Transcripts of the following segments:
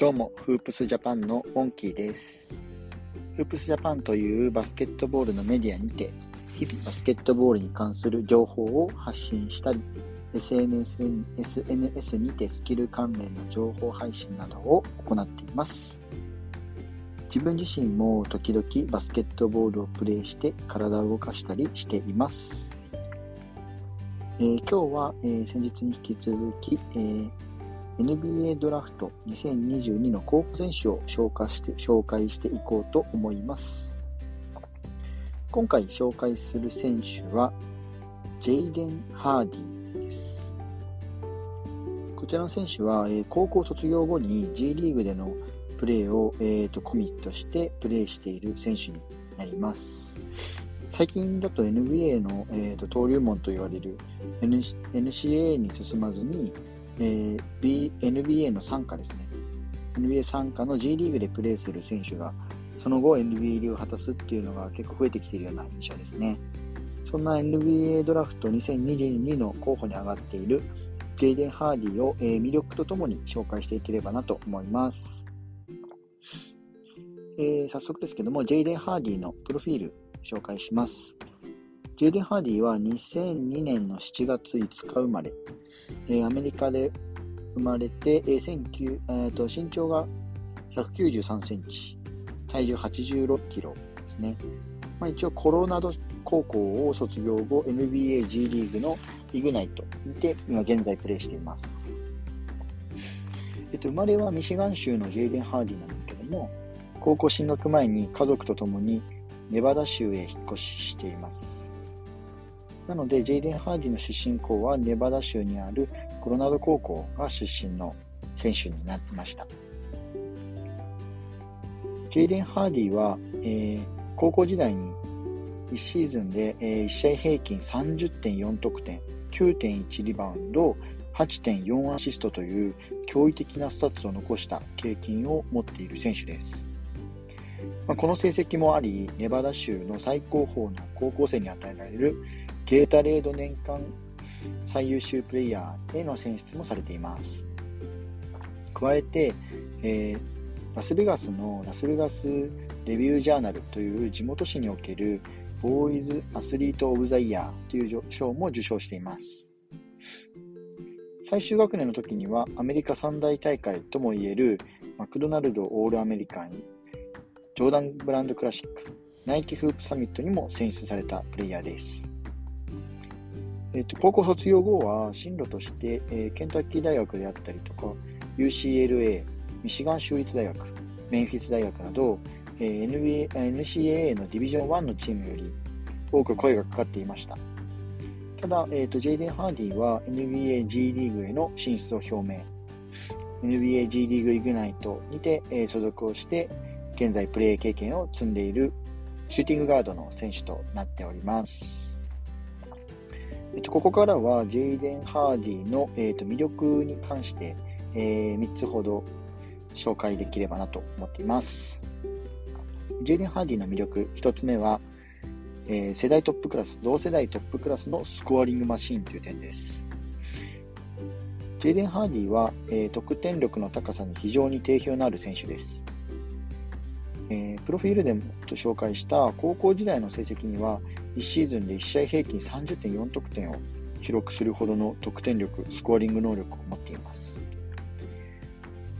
どうも、フープスジャパンのモンキーです。フープスジャパンというバスケットボールのメディアにて、日々バスケットボールに関する情報を発信したり、SNS, SNS にてスキル関連の情報配信などを行っています。自分自身も時々バスケットボールをプレイして体を動かしたりしています。えー、今日は、えー、先日に引き続き、えー NBA ドラフト2022の候補選手を紹介して紹介していこうと思います。今回紹介する選手は、ジェイデン・ハーディです。こちらの選手は、えー、高校卒業後に G リーグでのプレーを、えーと、コミットしてプレーしている選手になります。最近だと NBA の、えーと登竜門と言われる NCAA に進まずに、えー、B、NBA の参加ですね。NBA 参加の G リーグでプレーする選手が、その後 NBA 入りを果たすっていうのが結構増えてきているような印象ですね。そんな NBA ドラフト2022の候補に上がっているジェイデン・ハーディを、えー、魅力とともに紹介していければなと思います。えー、早速ですけども、ジェイデン・ハーディのプロフィール紹介します。ジェイデン・ハーディは2002年の7月5日生まれ、えー、アメリカで生まれて、えーえーと、身長が193センチ、体重86キロですね。まあ、一応コロナド高校を卒業後、NBA G リーグのイグナイトにて今現在プレーしています。えっと、生まれはミシガン州のジェイデン・ハーディなんですけども、高校進学前に家族と共にネバダ州へ引っ越ししています。なので、ジェイデン・ハーディの出身校はネバダ州にあるコロナド高校が出身の選手になってました。ジェイデン・ハーディは、えー、高校時代に1シーズンで、えー、1試合平均30.4得点、9.1リバウンド、8.4アシストという驚異的なスタッツを残した経験を持っている選手です。まあ、この成績もあり、ネバダ州の最高峰の高校生に与えられるゲータレード年間最優秀プレイヤーへの選出もされています。加えて、えー、ラスベガスのラスベガスレビュージャーナルという地元紙におけるボーイズ・アスリート・オブ・ザ・イヤーという賞も受賞しています。最終学年の時にはアメリカ三大大会ともいえるマクドナルド・オールアメリカン、ジョーダン・ブランド・クラシック、ナイキ・フープ・サミットにも選出されたプレイヤーです。えーと、高校卒業後は進路として、えー、ケンタッキー大学であったりとか UCLA、ミシガン州立大学、メンフィス大学など、えー、NBA NCAA のディビジョン1のチームより多く声がかかっていました。ただ、えーと、ジェイデン・ハーディは NBA G リーグへの進出を表明。NBA G リーグイグナイトにて、えー、所属をして、現在プレー経験を積んでいるシューティングガードの選手となっております。えっと、ここからはジェイデン・ハーディの、えっと、魅力に関して、えー、3つほど紹介できればなと思っています。ジェイデン・ハーディの魅力、1つ目は、えー、世代トップクラス、同世代トップクラスのスコアリングマシンという点です。ジェイデン・ハーディは、えー、得点力の高さに非常に定評のある選手です。えー、プロフィールでもと紹介した高校時代の成績には1シーズンで1試合平均30.4得点を記録するほどの得点力、スコアリング能力を持っています。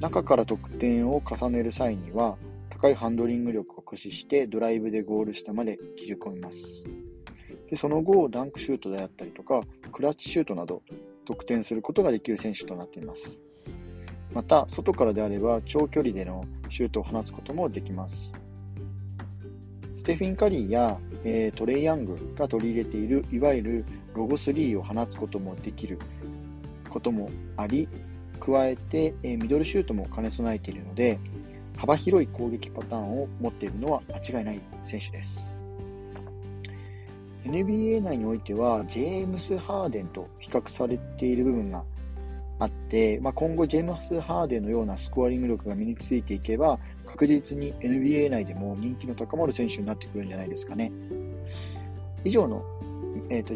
中から得点を重ねる際には、高いハンドリング力を駆使してドライブでゴール下まで切り込みます。でその後、ダンクシュートであったりとか、クラッチシュートなど得点することができる選手となっています。また、外からであれば長距離でのシュートを放つこともできます。テフィン・カリーや、えー、トレイ・ヤングが取り入れているいわゆるロゴ3を放つこともできることもあり、加えて、えー、ミドルシュートも兼ね備えているので、幅広い攻撃パターンを持っているのは間違いない選手です。NBA 内においては、ジェームス・ハーデンと比較されている部分があって、まあ、今後、ジェームス・ハーデンのようなスコアリング力が身についていけば、確実に NBA 内でも人気の高まる選手になってくるんじゃないですかね。以上の、えーと、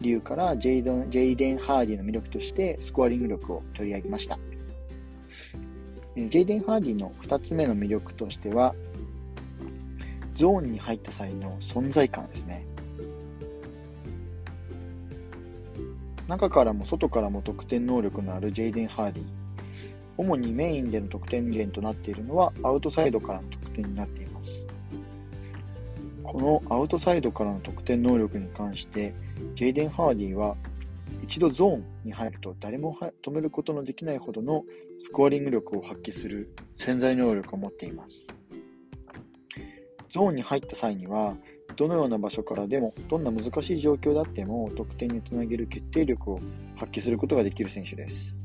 理由からジェイドンジェイデン・ハーディの魅力としてスコアリング力を取り上げました。ジェイデン・ハーディの2つ目の魅力としては、ゾーンに入った際の存在感ですね。中からも外からも得点能力のあるジェイデン・ハーディ。主にメインでの得点源となっているのはアウトサイドからの得点になっています。このアウトサイドからの得点能力に関して、ジェイデン・ハーディは一度ゾーンに入ると誰も止めることのできないほどのスコアリング力を発揮する潜在能力を持っています。ゾーンに入った際には、どのような場所からでも、どんな難しい状況であっても得点につなげる決定力を発揮することができる選手です。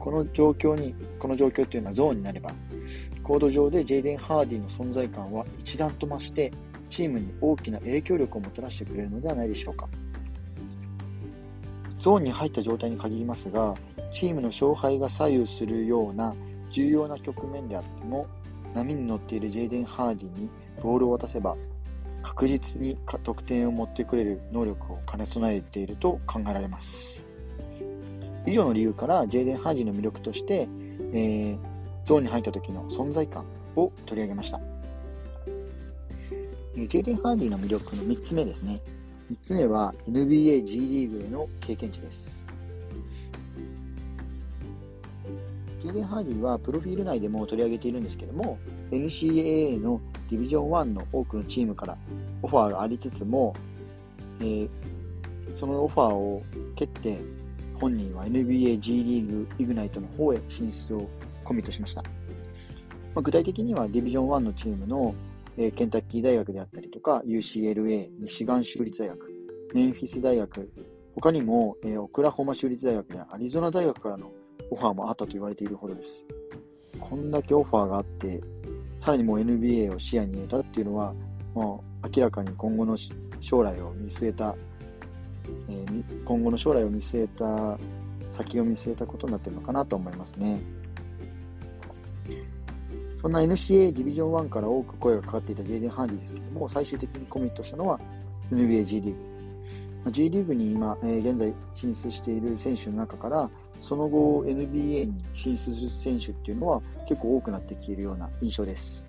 この状況に、この状況というのはゾーンになれば、コード上でジェイデン・ハーディの存在感は一段と増して、チームに大きな影響力をもたらしてくれるのではないでしょうか。ゾーンに入った状態に限りますが、チームの勝敗が左右するような重要な局面であっても、波に乗っているジェイデン・ハーディにボールを渡せば、確実に得点を持ってくれる能力を兼ね備えていると考えられます。以上の理由から、ジェイデン・ハーディの魅力として、えー、ゾーンに入った時の存在感を取り上げました。えジェイデン・ハーディの魅力の3つ目ですね。3つ目は NBA G リーグへの経験値です。ジェイデン・ハーディはプロフィール内でも取り上げているんですけども、NCAA のディビジョン1の多くのチームからオファーがありつつも、えー、そのオファーを蹴って本人は NBA G リーグイグナイトの方へ進出をコミットしました。まあ、具体的にはディビジョン1のチームのえケンタッキー大学であったりとか、UCLA、ミシガン州立大学、メンフィス大学、他にも、えオクラホマ州立大学やアリゾナ大学からのオファーもあったと言われているほどです。こんだけオファーがあって、さらにもう NBA を視野に入れたっていうのは、もう明らかに今後の将来を見据えた、え、今後の将来を見据えた、先を見据えたことになってるのかなと思いますね。そんな NCA ディビジョン1から多く声がかかっていたジェイデン・ハンディですけども、最終的にコミットしたのは NBA G リーグ。G リーグに今、えー、現在進出している選手の中から、その後 NBA に進出する選手っていうのは結構多くなってきているような印象です。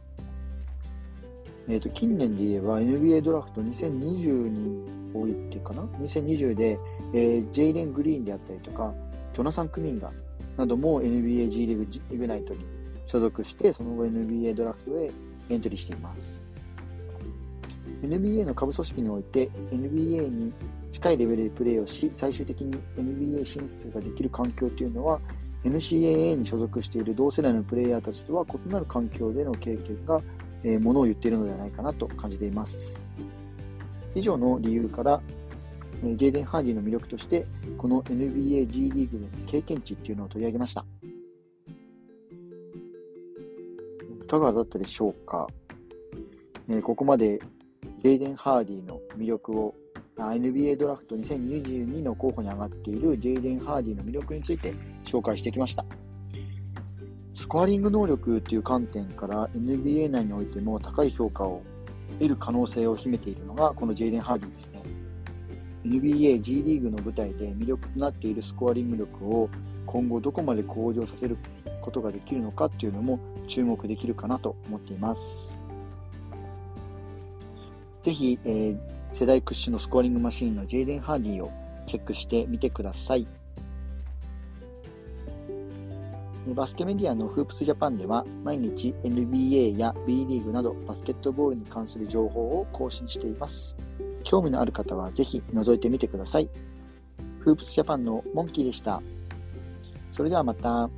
えーと、近年で言えば NBA ドラフト2020においてかな ?2020 で、えー、ジェイレン・グリーンであったりとか、ジョナサン・クミンガなども NBA G リーグイグナイトに所属して、その後 NBA ドラフトへエントリーしています。NBA の下部組織において NBA に近いレベルでプレーをし、最終的に NBA 進出ができる環境というのは、NCAA に所属している同世代のプレイヤーたちとは異なる環境での経験が、えー、ものを言っているのではないかなと感じています。以上の理由から、ジェイデン・ハーディの魅力として、この NBA G リーグの経験値っていうのを取り上げました。いかがだったでしょうか、えー、ここまでジェイデン・ハーディの魅力を NBA ドラフト2022の候補に上がっているジェイデン・ハーディの魅力について紹介してきました。スコアリング能力という観点から NBA 内においても高い評価を得る可能性を秘めているのがこのジェイデン・ハーディですね。NBA、G リーグの舞台で魅力となっているスコアリング力を今後どこまで向上させることができるのかっていうのも注目できるかなと思っています。ぜひ、えー、世代屈指のスコアリングマシーンのジェイデン・ハーディーをチェックしてみてください。バスケメディアのフープスジャパンでは毎日 NBA や B リーグなどバスケットボールに関する情報を更新しています。興味のある方はぜひ覗いてみてください。フープスジャパンのモンキーでした。それではまた。